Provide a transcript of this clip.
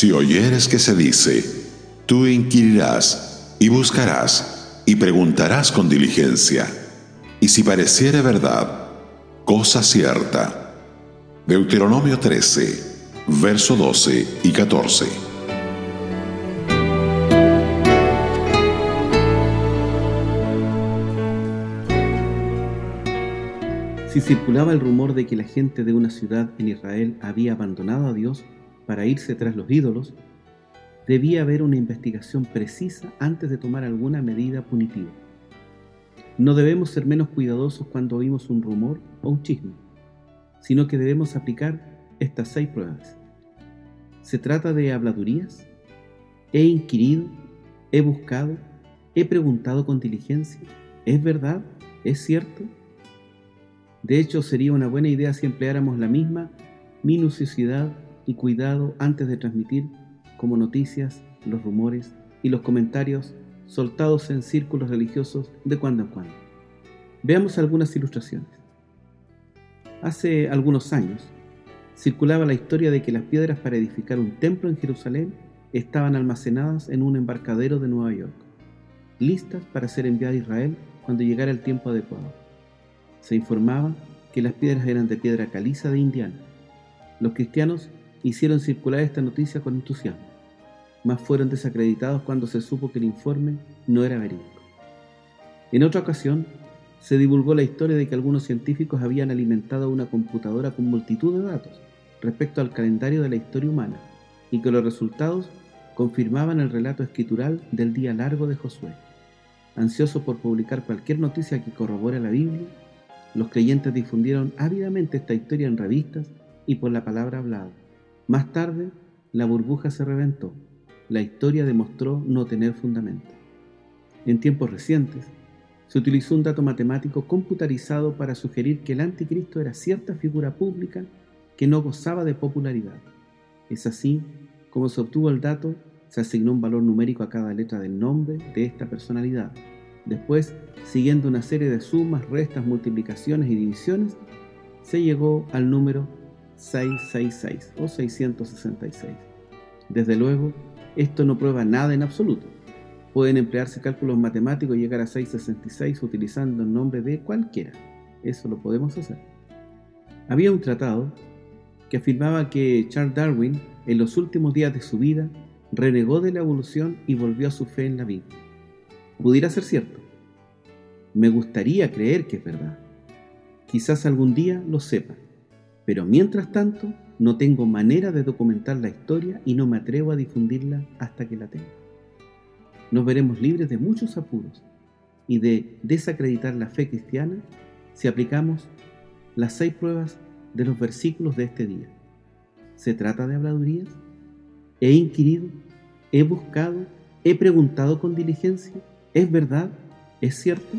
Si oyeres que se dice, tú inquirirás y buscarás y preguntarás con diligencia, y si pareciere verdad, cosa cierta. Deuteronomio 13, verso 12 y 14. Si circulaba el rumor de que la gente de una ciudad en Israel había abandonado a Dios para irse tras los ídolos, debía haber una investigación precisa antes de tomar alguna medida punitiva. No debemos ser menos cuidadosos cuando oímos un rumor o un chisme, sino que debemos aplicar estas seis pruebas. ¿Se trata de habladurías? ¿He inquirido? ¿He buscado? ¿He preguntado con diligencia? ¿Es verdad? ¿Es cierto? De hecho, sería una buena idea si empleáramos la misma minuciosidad y cuidado antes de transmitir como noticias los rumores y los comentarios soltados en círculos religiosos de cuando en cuando. Veamos algunas ilustraciones. Hace algunos años circulaba la historia de que las piedras para edificar un templo en Jerusalén estaban almacenadas en un embarcadero de Nueva York, listas para ser enviadas a Israel cuando llegara el tiempo adecuado. Se informaba que las piedras eran de piedra caliza de Indiana. Los cristianos hicieron circular esta noticia con entusiasmo, mas fueron desacreditados cuando se supo que el informe no era verídico. En otra ocasión, se divulgó la historia de que algunos científicos habían alimentado una computadora con multitud de datos respecto al calendario de la historia humana y que los resultados confirmaban el relato escritural del día largo de Josué. Ansioso por publicar cualquier noticia que corrobore la Biblia, los creyentes difundieron ávidamente esta historia en revistas y por la palabra hablada. Más tarde, la burbuja se reventó. La historia demostró no tener fundamento. En tiempos recientes, se utilizó un dato matemático computarizado para sugerir que el anticristo era cierta figura pública que no gozaba de popularidad. Es así como se obtuvo el dato, se asignó un valor numérico a cada letra del nombre de esta personalidad. Después, siguiendo una serie de sumas, restas, multiplicaciones y divisiones, se llegó al número 666 o 666. Desde luego, esto no prueba nada en absoluto. Pueden emplearse cálculos matemáticos y llegar a 666 utilizando el nombre de cualquiera. Eso lo podemos hacer. Había un tratado que afirmaba que Charles Darwin, en los últimos días de su vida, renegó de la evolución y volvió a su fe en la vida pudiera ser cierto. Me gustaría creer que es verdad. Quizás algún día lo sepa, pero mientras tanto no tengo manera de documentar la historia y no me atrevo a difundirla hasta que la tenga. Nos veremos libres de muchos apuros y de desacreditar la fe cristiana si aplicamos las seis pruebas de los versículos de este día. ¿Se trata de habladurías? ¿He inquirido? ¿He buscado? ¿He preguntado con diligencia? ¿Es verdad? ¿Es cierto?